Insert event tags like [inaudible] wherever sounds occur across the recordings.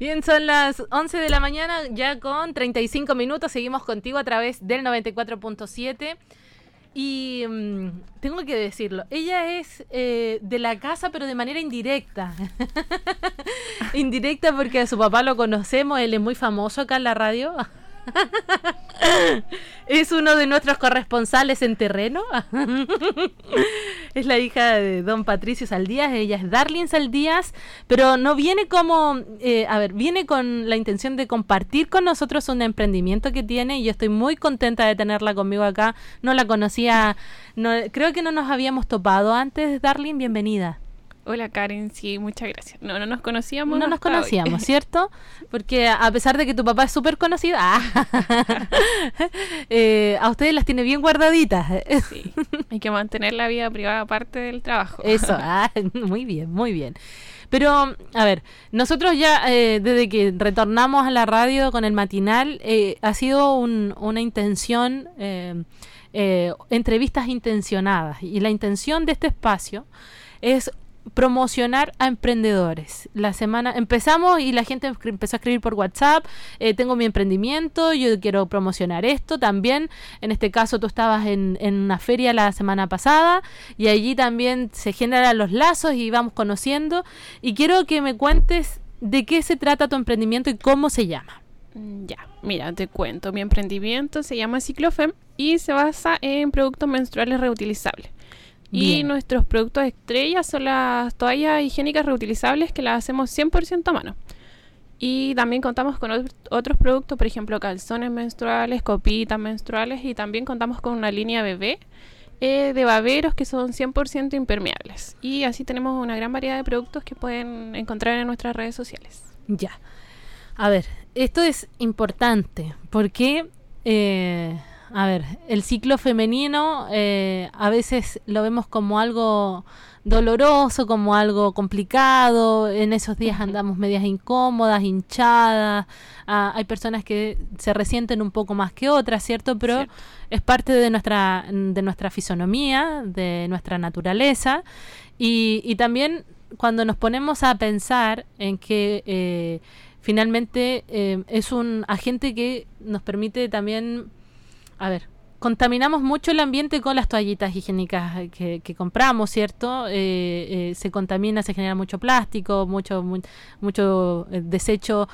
Bien, son las 11 de la mañana, ya con 35 minutos. Seguimos contigo a través del 94.7. Y mm, tengo que decirlo, ella es eh, de la casa, pero de manera indirecta. [laughs] indirecta porque a su papá lo conocemos, él es muy famoso acá en la radio. [laughs] es uno de nuestros corresponsales en terreno. [laughs] es la hija de don Patricio Saldías, ella es Darlene Saldías, pero no viene como, eh, a ver, viene con la intención de compartir con nosotros un emprendimiento que tiene y yo estoy muy contenta de tenerla conmigo acá. No la conocía, no, creo que no nos habíamos topado antes, Darlene, bienvenida. Hola Karen, sí, muchas gracias. No, no nos conocíamos. No nos conocíamos, [laughs] ¿cierto? Porque a pesar de que tu papá es súper conocido, ah, [laughs] eh, a ustedes las tiene bien guardaditas. Sí, hay que mantener la vida privada aparte del trabajo. Eso, [laughs] ah, muy bien, muy bien. Pero, a ver, nosotros ya eh, desde que retornamos a la radio con el matinal, eh, ha sido una intención, entrevistas intencionadas. Y la intención de este espacio es promocionar a emprendedores. La semana empezamos y la gente empezó a escribir por WhatsApp, eh, tengo mi emprendimiento, yo quiero promocionar esto también. En este caso tú estabas en, en, una feria la semana pasada y allí también se generan los lazos y vamos conociendo. Y quiero que me cuentes de qué se trata tu emprendimiento y cómo se llama. Mm, ya, mira, te cuento. Mi emprendimiento se llama Ciclofem y se basa en productos menstruales reutilizables. Y nuestros productos estrellas son las toallas higiénicas reutilizables que las hacemos 100% a mano. Y también contamos con otros productos, por ejemplo, calzones menstruales, copitas menstruales y también contamos con una línea bebé eh, de baberos que son 100% impermeables. Y así tenemos una gran variedad de productos que pueden encontrar en nuestras redes sociales. Ya. A ver, esto es importante porque eh, a ver, el ciclo femenino eh, a veces lo vemos como algo doloroso, como algo complicado. En esos días andamos medias incómodas, hinchadas. Ah, hay personas que se resienten un poco más que otras, ¿cierto? Pero es parte de nuestra, de nuestra fisonomía, de nuestra naturaleza. Y, y también cuando nos ponemos a pensar en que eh, finalmente eh, es un agente que nos permite también a ver, contaminamos mucho el ambiente con las toallitas higiénicas que, compramos, ¿cierto? Eh, eh, se contamina, se genera mucho plástico, mucho, mucho eh, desecho.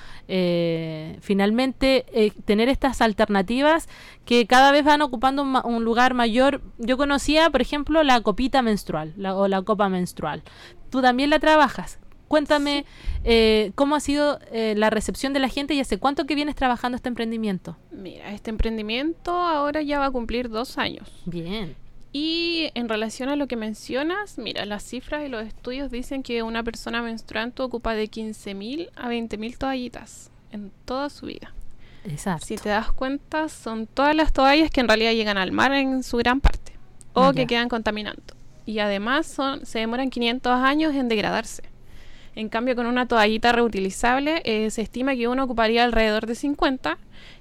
finalmente, tener estas alternativas que cada vez van ocupando un, lugar mayor. Yo conocía, por ejemplo, la copita menstrual o la copa menstrual. Tú también la trabajas. Cuéntame eh, cómo ha sido eh, la recepción de la gente y hace cuánto que vienes trabajando este emprendimiento. Mira, este emprendimiento ahora ya va a cumplir dos años. Bien. Y en relación a lo que mencionas, mira, las cifras y los estudios dicen que una persona menstruante ocupa de 15.000 a 20.000 toallitas en toda su vida. Exacto. Si te das cuenta, son todas las toallas que en realidad llegan al mar en su gran parte o que quedan contaminando. Y además son, se demoran 500 años en degradarse. En cambio, con una toallita reutilizable eh, se estima que uno ocuparía alrededor de 50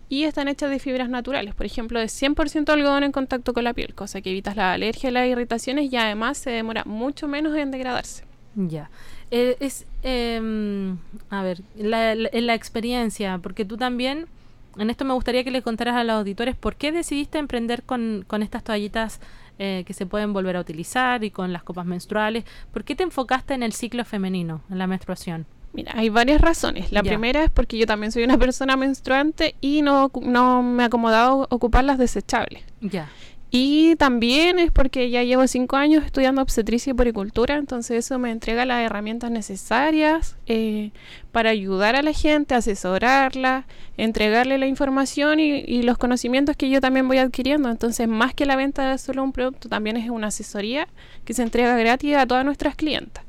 y están hechas de fibras naturales, por ejemplo, de 100% algodón en contacto con la piel, cosa que evitas la alergia y las irritaciones y además se demora mucho menos en degradarse. Ya. Eh, es, em, a ver, la, la, experiencia, porque tú también, en esto me gustaría que le contaras a los auditores por qué decidiste emprender con, con estas toallitas eh, que se pueden volver a utilizar y con las copas menstruales. ¿Por qué te enfocaste en el ciclo femenino, en la menstruación? Mira, hay varias razones. La primera es porque yo también soy una persona menstruante y no, no me ha acomodado ocupar las desechables. Ya. Y también es porque ya llevo cinco años estudiando obstetricia y poricultura, entonces eso me entrega las herramientas necesarias eh, para ayudar a la gente, asesorarla, entregarle la información y, los conocimientos que yo también voy adquiriendo. Entonces, más que la venta de solo un producto, también es una asesoría que se entrega gratis a todas nuestras clientas.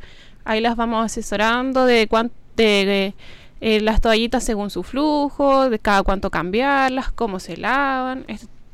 Ahí las vamos asesorando de cuánto... De, eh, las toallitas según su flujo, de cada cuánto cambiarlas, cómo se lavan,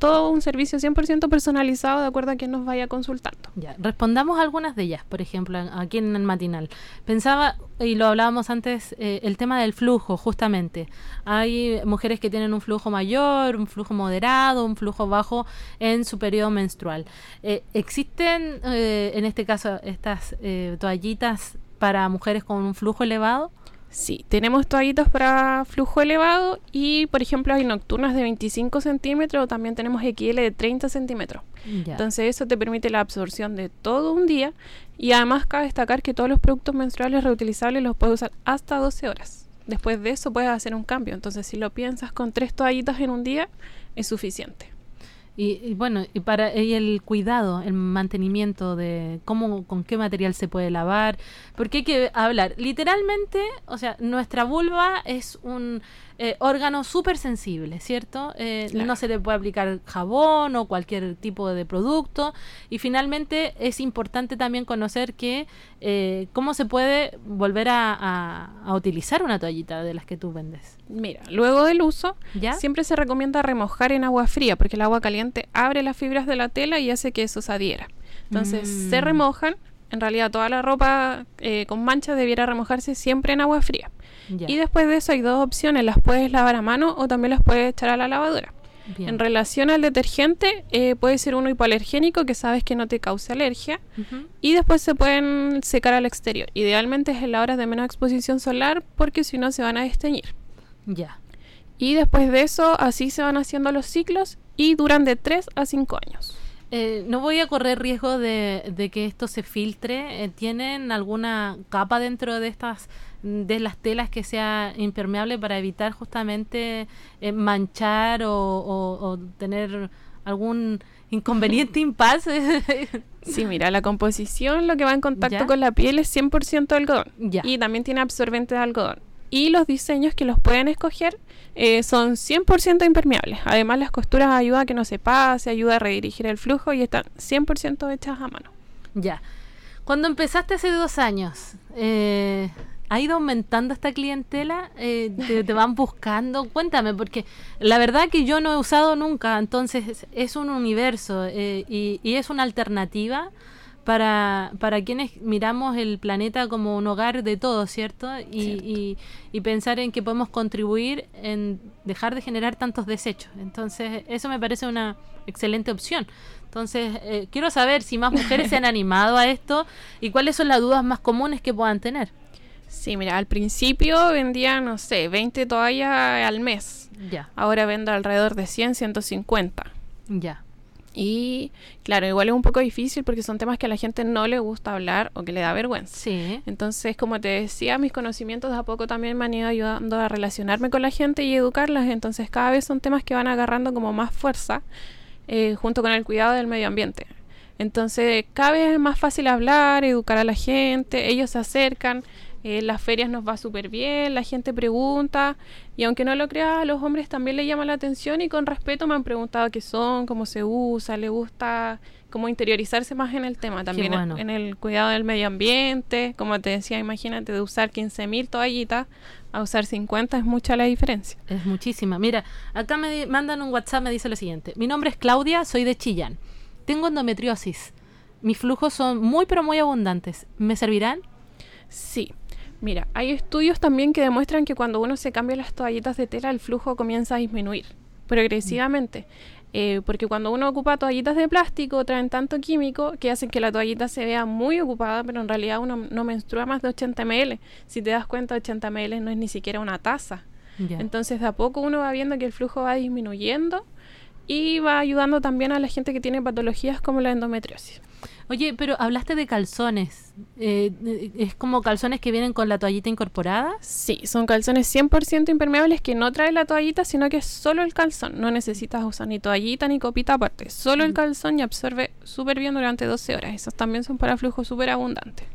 todo un servicio 100% personalizado de acuerdo a quien nos vaya consultando. Ya, respondamos algunas de ellas, por ejemplo, aquí en el matinal. Pensaba, y lo hablábamos antes, eh, el tema del flujo, justamente. Hay mujeres que tienen un flujo mayor, un flujo moderado, un flujo bajo en su periodo menstrual. Eh, ¿Existen, eh, en este caso, estas toallitas para mujeres con un flujo elevado? Sí, tenemos toallitas para flujo elevado y, por ejemplo, hay nocturnas de 25 centímetros o también tenemos XL de 30 centímetros. Entonces eso te permite la absorción de todo un día y además cabe destacar que todos los productos menstruales reutilizables los puedes usar hasta 12 horas. Después de eso puedes hacer un cambio. Entonces si lo piensas con tres toallitas en un día es suficiente. Y, bueno, y para y el cuidado, el mantenimiento de cómo, con qué material se puede lavar, porque hay que hablar. Literalmente, o sea, nuestra vulva es un eh, órgano súper sensible, ¿cierto? Eh, no se le puede aplicar jabón o cualquier tipo de producto. Y finalmente es importante también conocer que eh, cómo se puede volver a, utilizar una toallita de las que tú vendes. Mira, luego del uso, siempre se recomienda remojar en agua fría porque el agua caliente abre las fibras de la tela y hace que eso se adhiera. Entonces se mm. remojan. En realidad toda la ropa con manchas debiera remojarse siempre en agua fría. Y después de eso hay dos opciones, las puedes lavar a mano o también las puedes echar a la lavadora. En relación al detergente, eh, puede ser uno hipoalergénico que sabes que no te causa alergia y después se pueden secar al exterior. Idealmente es en la hora de menos exposición solar porque si no se van a desteñir. Ya. Y después de eso, así se van haciendo los ciclos y duran de 3 a 5 años. Eh, no voy a correr riesgo de, que esto se filtre. Eh, ¿Tienen alguna capa dentro de estas de las telas que sea impermeable para evitar justamente eh, manchar o, tener algún inconveniente [laughs] impasse. sí, mira, la composición, lo que va en contacto con la piel es 100% algodón. Y también tiene absorbentes de algodón. Y los diseños que los pueden escoger eh, son 100% impermeables. Además, las costuras ayudan a que no se pase, ayuda a redirigir el flujo y están 100% hechas a mano. Ya. Cuando empezaste hace dos años, eh, ¿Ha ido aumentando esta clientela? Eh, te, van buscando? Cuéntame, porque la verdad que yo no he usado nunca, entonces es un universo eh, y, es una alternativa para, para quienes miramos el planeta como un hogar de todos, ¿cierto? Y, y, pensar en que podemos contribuir en dejar de generar tantos desechos. Entonces, eso me parece una excelente opción. Entonces, eh, quiero saber si más mujeres se han [laughs] animado a esto y cuáles son las dudas más comunes que puedan tener. Sí, mira, al principio vendía, no sé, 20 toallas al mes. Ya. Ahora vendo alrededor de 100, 150. Ya. Y claro, igual es un poco difícil porque son temas que a la gente no le gusta hablar o que le da vergüenza. Sí. Entonces, como te decía, mis conocimientos de a poco también me han ido ayudando a relacionarme con la gente y educarlas. Entonces, cada vez son temas que van agarrando como más fuerza eh, junto con el cuidado del medio ambiente. Entonces, cada vez es más fácil hablar, educar a la gente, ellos se acercan. Eh, las ferias nos va súper bien, la gente pregunta y aunque no lo creas, a los hombres también le llama la atención y con respeto me han preguntado qué son, cómo se usa, le gusta cómo interiorizarse más en el tema, también en, el cuidado del medio ambiente, como te decía, imagínate de usar 15.000 toallitas a usar 50 es mucha la diferencia. Es muchísima. Mira, acá me mandan un WhatsApp, me dice lo siguiente, mi nombre es Claudia, soy de Chillán, tengo endometriosis, mis flujos son muy pero muy abundantes, ¿me servirán? Sí, Mira, hay estudios también que demuestran que cuando uno se cambia las toallitas de tela, el flujo comienza a disminuir progresivamente. Eh, porque cuando uno ocupa toallitas de plástico, traen tanto químico que hacen que la toallita se vea muy ocupada, pero en realidad uno no menstrua más de 80 ml. Si te das cuenta, 80 ml no es ni siquiera una taza. Entonces, de a poco uno va viendo que el flujo va disminuyendo y va ayudando también a la gente que tiene patologías como la endometriosis. Oye, pero hablaste de calzones. Eh, ¿Es como calzones que vienen con la toallita incorporada? Sí, son calzones 100% impermeables que no trae la toallita, sino que es solo el calzón. No necesitas usar ni toallita ni copita aparte. Solo el mm. calzón y absorbe súper bien durante 12 horas. Esos también son para flujo súper abundante.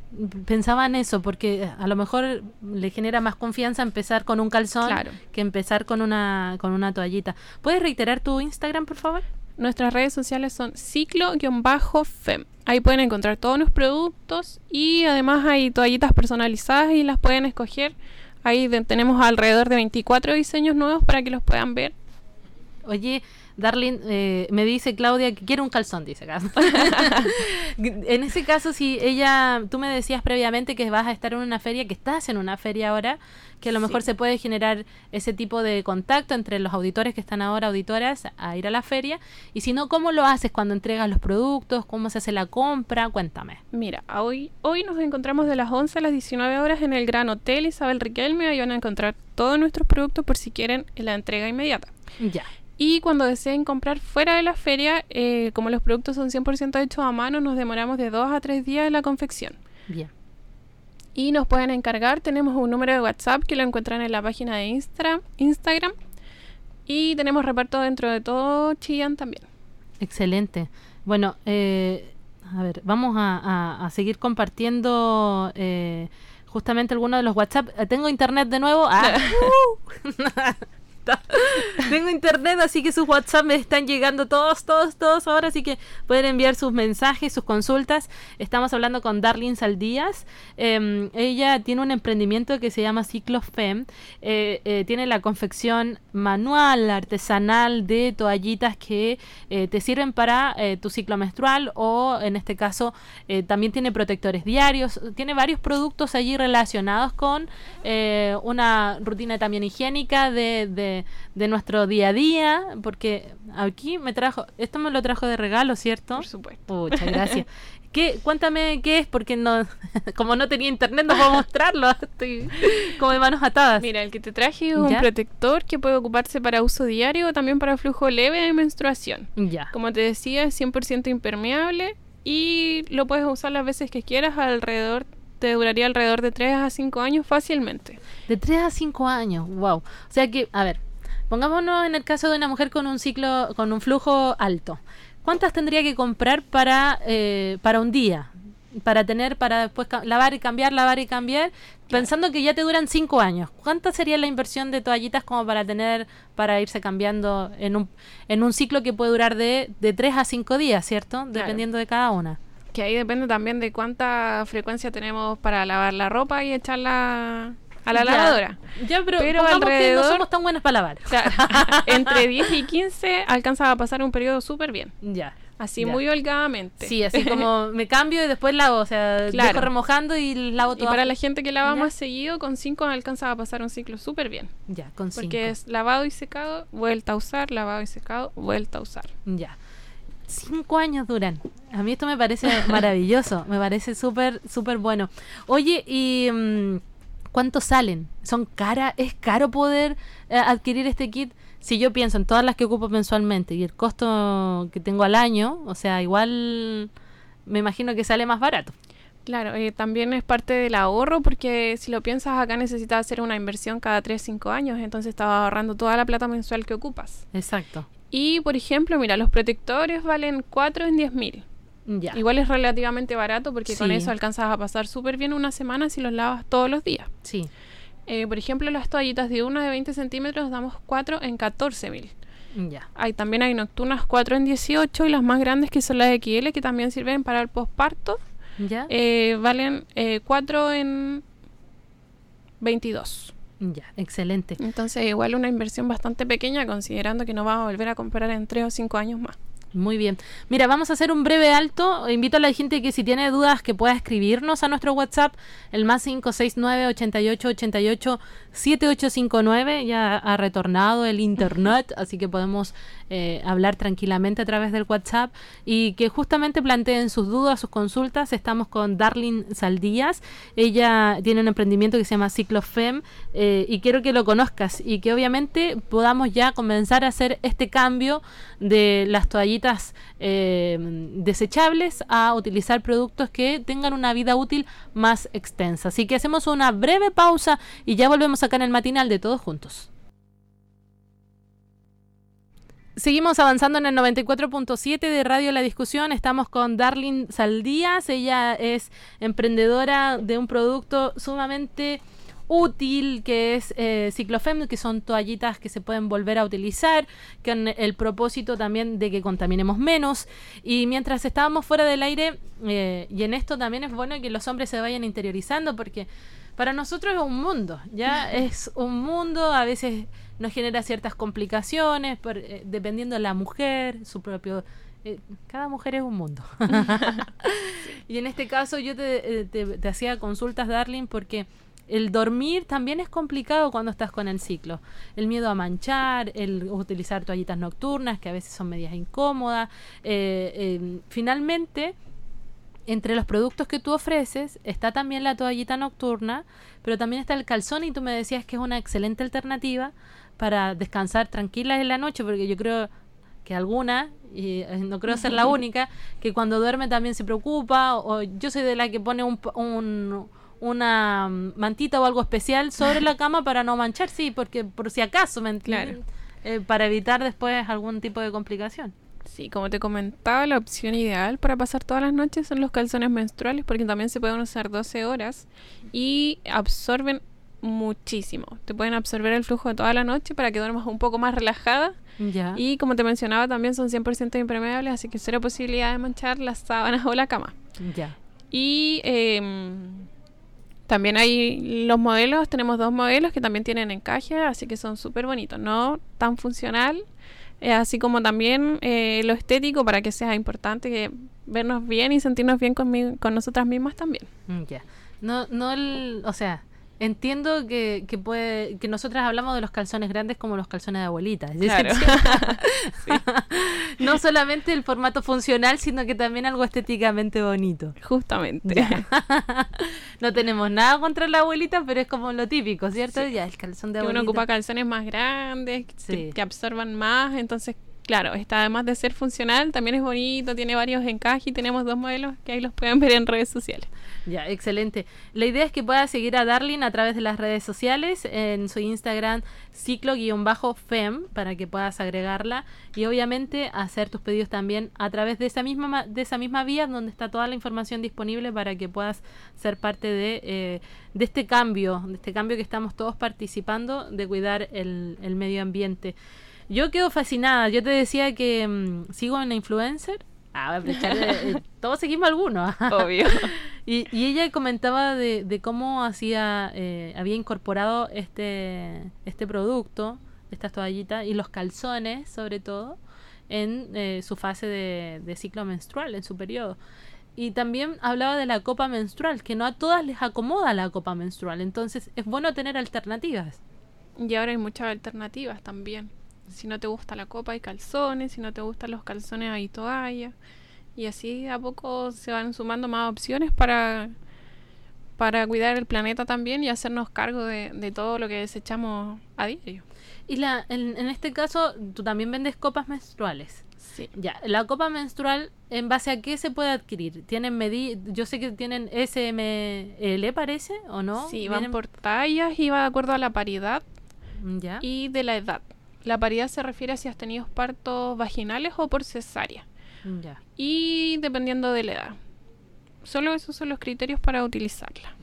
Pensaba en eso, porque a lo mejor le genera más confianza empezar con un calzón que empezar con una, con una toallita. ¿Puedes reiterar tu Instagram, por favor? Nuestras redes sociales son ciclo-fem. Ahí pueden encontrar todos los productos y además hay toallitas personalizadas y las pueden escoger. Ahí tenemos alrededor de 24 diseños nuevos para que los puedan ver. Oye, Darling, eh, me dice Claudia que quiere un calzón, dice acá. [laughs] en ese caso, si ella, tú me decías previamente que vas a estar en una feria, que estás en una feria ahora, que a lo mejor se puede generar ese tipo de contacto entre los auditores que están ahora, auditoras, a ir a la feria. Y si no, ¿cómo lo haces cuando entregas los productos? ¿Cómo se hace la compra? Cuéntame. Mira, hoy, hoy nos encontramos de las 11 a las 19 horas en el Gran Hotel Isabel Riquelme. Ahí van a encontrar todos nuestros productos por si quieren la entrega inmediata. Ya. Y cuando deseen comprar fuera de la feria, eh, como los productos son 100% hechos a mano, nos demoramos de 2 a 3 días en la confección. Bien. Y nos pueden encargar, tenemos un número de WhatsApp que lo encuentran en la página de Insta, Instagram. Y tenemos reparto dentro de todo Chillán también. Excelente. Bueno, eh, a ver, vamos a, seguir compartiendo eh, justamente algunos de los WhatsApp. Eh, tengo internet de nuevo. Ah. [laughs] [laughs] [laughs] [laughs] Tengo internet, así que sus WhatsApp me están llegando todos, todos, todos ahora, así que pueden enviar sus mensajes, sus consultas. Estamos hablando con Darlene Saldías. Em, ella tiene un emprendimiento que se llama Ciclo Fem. Eh, eh, tiene la confección manual, artesanal de toallitas que eh, te sirven para tu ciclo menstrual o en este caso también tiene protectores diarios. Tiene varios productos allí relacionados con una rutina también higiénica de, nuestro día a día, porque aquí me trajo, esto me lo trajo de regalo, ¿cierto? Por supuesto. Muchas gracias. [laughs] ¿Qué, cuéntame qué es, porque no, [laughs] como no tenía internet no puedo mostrarlo, [laughs] estoy como de manos atadas. Mira, el que te traje es un protector que puede ocuparse para uso diario o también para flujo leve de menstruación. Ya. Como te decía, es 100% impermeable y lo puedes usar las veces que quieras alrededor te duraría alrededor de 3 a 5 años fácilmente. De 3 a 5 años, wow. O sea que, a ver, pongámonos en el caso de una mujer con un ciclo, con un flujo alto. ¿Cuántas tendría que comprar para, eh, para un día? Para tener, para después lavar y cambiar, lavar y cambiar, pensando que ya te duran 5 años. ¿Cuánta sería la inversión de toallitas como para tener, para irse cambiando en un, en un ciclo que puede durar de, de 3 a 5 días, ¿cierto? Dependiendo de cada una que ahí depende también de cuánta frecuencia tenemos para lavar la ropa y echarla a la lavadora. Ya, pero, alrededor, no somos tan buenas para lavar. [laughs] entre 10 y 15 alcanza a pasar un periodo súper bien. Ya. Así muy holgadamente. Sí, así como me cambio y después lavo, o sea, [laughs] dejo remojando y lavo todo. Y para la gente que lava más seguido, con 5 alcanza a pasar un ciclo súper bien. Ya, con 5. Porque es lavado y secado, vuelta a usar, lavado y secado, vuelta a usar. Ya cinco años duran. A mí esto me parece maravilloso, me parece súper, súper bueno. Oye, ¿y mm, cuánto salen? ¿Son cara? ¿Es caro poder eh, adquirir este kit? Si yo pienso en todas las que ocupo mensualmente y el costo que tengo al año, o sea, igual me imagino que sale más barato. Claro, eh, también es parte del ahorro porque si lo piensas acá necesitas hacer una inversión cada 3, 5 años, entonces estás ahorrando toda la plata mensual que ocupas. Exacto. Y, por ejemplo, mira, los protectores valen 4 en 10 mil. Ya. Igual es relativamente barato porque con eso alcanzas a pasar súper bien una semana si los lavas todos los días. Sí. Eh, por ejemplo, las toallitas de 1 de 20 centímetros damos 4 en 14 mil. Ya. Hay, también hay nocturnas 4 en 18 y las más grandes que son las XL que también sirven para el posparto. Ya. Eh, valen eh, 4 en 22. Ya, excelente. Entonces, igual una inversión bastante pequeña, considerando que no va a volver a comprar en tres o cinco años más. Muy bien. Mira, vamos a hacer un breve alto. Invito a la gente que si tiene dudas que pueda escribirnos a nuestro WhatsApp, el más 569 88 88 7859. Ya ha retornado el internet, así que podemos eh, hablar tranquilamente a través del WhatsApp y que justamente planteen sus dudas, sus consultas. Estamos con Darlene Saldías. Ella tiene un emprendimiento que se llama Ciclofem eh, y quiero que lo conozcas y que obviamente podamos ya comenzar a hacer este cambio de las toallitas eh, desechables a utilizar productos que tengan una vida útil más extensa. Así que hacemos una breve pausa y ya volvemos acá en el matinal de todos juntos. Seguimos avanzando en el 94.7 de Radio La Discusión. Estamos con Darlene Saldías. Ella es emprendedora de un producto sumamente útil que es eh, Ciclofem, que son toallitas que se pueden volver a utilizar, con el propósito también de que contaminemos menos. Y mientras estábamos fuera del aire, eh, y en esto también es bueno que los hombres se vayan interiorizando porque para nosotros es un mundo, ya es un mundo, a veces nos genera ciertas complicaciones, eh, dependiendo de la mujer, su propio... Eh, cada mujer es un mundo. [laughs] [laughs] y en este caso yo te, te hacía consultas, Darling, porque el dormir también es complicado cuando estás con el ciclo. El miedo a manchar, el utilizar toallitas nocturnas, que a veces son medias incómodas. Eh, em, finalmente, entre los productos que tú ofreces está también la toallita nocturna, pero también está el calzón y tú me decías que es una excelente alternativa para descansar tranquilas en la noche, porque yo creo que alguna, y eh, no creo ser la [laughs] única, que cuando duerme también se preocupa, o yo soy de la que pone un, un una mantita o algo especial sobre la [laughs] cama para no manchar, sí, porque por si acaso, ¿me entiendes? Eh, para evitar después algún tipo de complicación. Sí, como te comentaba, la opción ideal para pasar todas las noches son los calzones menstruales porque también se pueden usar 12 horas y absorben muchísimo. Te pueden absorber el flujo de toda la noche para que duermas un poco más relajada. Ya. Y como te mencionaba, también son 100% impermeables, así que cero posibilidad de manchar las sábanas o la cama. Ya. Y eh, también hay los modelos, tenemos dos modelos que también tienen encaje, así que son súper bonitos, no tan funcional, eh, así como también eh, lo estético para que sea importante que vernos bien y sentirnos bien con, con nosotras mismas también. Mm, ya. No, no el, o sea, entiendo que, que puede que nosotras hablamos de los calzones grandes como los calzones de abuelita. [laughs] no solamente el formato funcional, sino que también algo estéticamente bonito. Justamente. [laughs] no tenemos nada contra la abuelita, pero es como lo típico, ¿cierto? Ya, el calzón de abuelita. uno ocupa calzones más grandes, que absorban más, entonces claro, está además de ser funcional, también es bonito, tiene varios encajes y tenemos dos modelos que ahí los pueden ver en redes sociales. Ya, excelente. La idea es que puedas seguir a Darling a través de las redes sociales, en su Instagram ciclo-fem, para que puedas agregarla y obviamente hacer tus pedidos también a través de esa misma, de esa misma vía donde está toda la información disponible para que puedas ser parte de, eh, de este cambio, de este cambio que estamos todos participando de cuidar el, el medio ambiente. Yo quedo fascinada. Yo te decía que mm, sigo una influencer. Ah, a eh, [laughs] todos seguimos algunos. Obvio. [laughs] y, y, ella comentaba de, de cómo hacía, eh, había incorporado este, este producto, estas toallitas y los calzones, sobre todo, en eh, su fase de, de ciclo menstrual, en su periodo. Y también hablaba de la copa menstrual, que no a todas les acomoda la copa menstrual. Entonces es bueno tener alternativas. Y ahora hay muchas alternativas también. Si no te gusta la copa hay calzones, si no te gustan los calzones hay toalla. Y así a poco se van sumando más opciones para, para cuidar el planeta también y hacernos cargo de, todo lo que desechamos a diario. Y la, en, en este caso, tú también vendes copas menstruales. Sí. Ya, la copa menstrual, ¿en base a qué se puede adquirir? ¿Tienen medidas? Yo sé que tienen SML, parece, ¿o no? Sí, van por tallas y va de acuerdo a la paridad ya. y de la edad. La paridad se refiere a si has tenido partos vaginales o por cesárea. Ya. Y dependiendo de la edad. Solo esos son los criterios para utilizarla.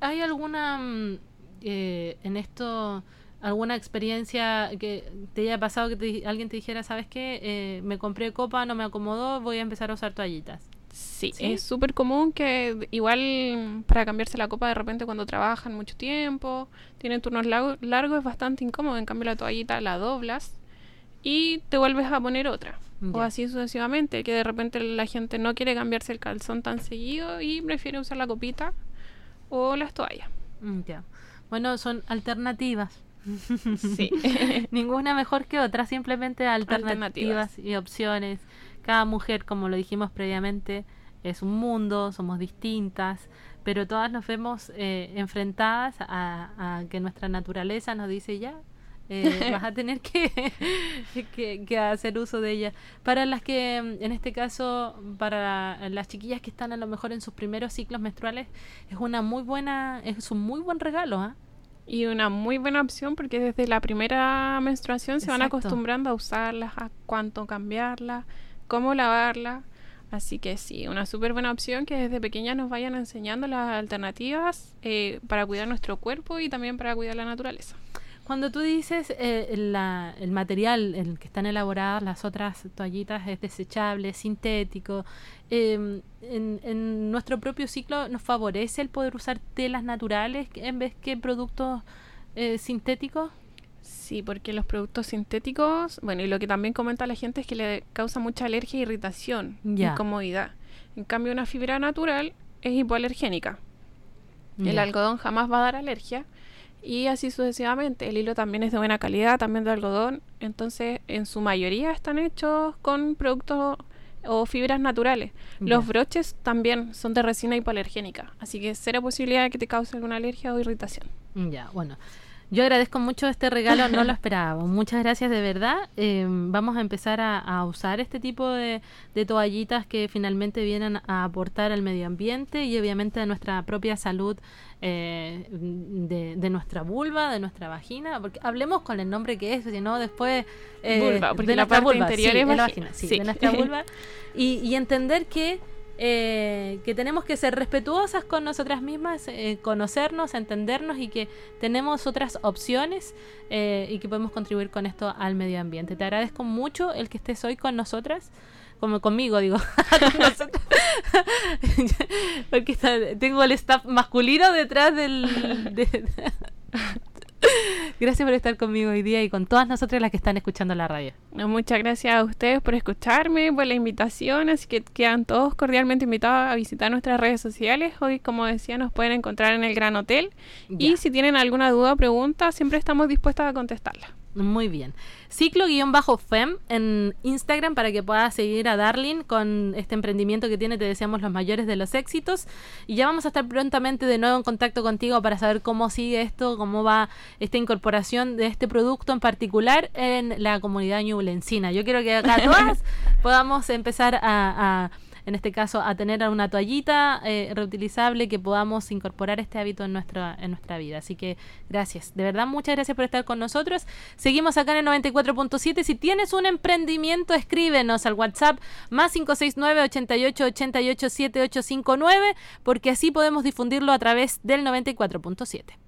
¿Hay alguna mm, eh, en esto alguna experiencia que te haya pasado que alguien te dijera, sabes qué, eh, me compré copa, no me acomodó, voy a empezar a usar toallitas? Sí, es súper común que igual para cambiarse la copa de repente cuando trabajan mucho tiempo, tienen turnos largos, es bastante incómodo. En cambio la toallita la doblas y te vuelves a poner otra. O así sucesivamente, que de repente la gente no quiere cambiarse el calzón tan seguido y prefiere usar la copita o las toallas. Mm, ya. Bueno, son alternativas. Sí. [laughs] Ninguna mejor que otra, simplemente alternativas, y opciones. Cada mujer, como lo dijimos previamente, es un mundo, somos distintas, pero todas nos vemos eh, enfrentadas a, que nuestra naturaleza nos dice ya, eh, [laughs] vas a tener [laughs] que, que, hacer uso de ella. Para las que, en este caso, para las chiquillas que están a lo mejor en sus primeros ciclos menstruales, es una muy buena, es un muy buen regalo, ¿ah? Y una muy buena opción porque desde la primera menstruación se van acostumbrando a usarlas, a cuánto cambiarlas cómo lavarla. Así que sí, una súper buena opción que desde pequeña nos vayan enseñando las alternativas eh, para cuidar nuestro cuerpo y también para cuidar la naturaleza. Cuando tú dices eh, la- el material en el que están elaboradas las otras toallitas es desechable, sintético, eh, en, en nuestro propio ciclo nos favorece el poder usar telas naturales en vez que productos eh, sintéticos. Sí, porque los productos sintéticos, bueno, y lo que también comenta la gente es que le causa mucha alergia e irritación, Ya. incomodidad. En cambio, una fibra natural es hipoalergénica. El algodón jamás va a dar alergia y así sucesivamente. El hilo también es de buena calidad, también de algodón. Entonces, en su mayoría están hechos con productos o fibras naturales. Los broches también son de resina hipoalergénica, así que cero posibilidad de que te cause alguna alergia o irritación. Ya, bueno. Yo agradezco mucho este regalo, no lo esperaba. Muchas gracias de verdad. Eh, vamos a empezar a, a usar este tipo de, de toallitas que finalmente vienen a aportar al medio ambiente y obviamente a nuestra propia salud eh, de, de nuestra vulva, de nuestra vagina. Porque hablemos con el nombre que es, si no después... eh, Vulva, porque de la parte vulva, interior sí, es vagina, vagina, sí, sí. de nuestra [laughs] vulva. Y, y entender que eh, que tenemos que ser respetuosas con nosotras mismas, eh, conocernos, entendernos y que tenemos otras opciones eh, y que podemos contribuir con esto al medio ambiente. Te agradezco mucho el que estés hoy con nosotras. Como conmigo, digo. [laughs] [laughs] Porque tengo el staff masculino detrás del. de- [laughs] Gracias por estar conmigo hoy día y con todas nosotras las que están escuchando la radio. No, muchas gracias a ustedes por escucharme, por la invitación, así que quedan todos cordialmente invitados a visitar nuestras redes sociales. Hoy, como decía, nos pueden encontrar en el Gran Hotel Ya. y si tienen alguna duda o pregunta, siempre estamos dispuestas a contestarla. Muy bien. Ciclo-fem en Instagram para que puedas seguir a Darlene con este emprendimiento que tiene. Te deseamos los mayores de los éxitos. Y ya vamos a estar prontamente de nuevo en contacto contigo para saber cómo sigue esto, cómo va esta incorporación de este producto en particular en la comunidad ñublencina. Yo quiero que acá [laughs] todas podamos empezar a, a, en este caso, a tener una toallita eh, reutilizable que podamos incorporar este hábito en nuestra, en nuestra vida. Así que gracias, de verdad, muchas gracias por estar con nosotros. Seguimos acá en el 94.7. Si tienes un emprendimiento, escríbenos al WhatsApp más 569 88 88 7859 porque así podemos difundirlo a través del 94.7.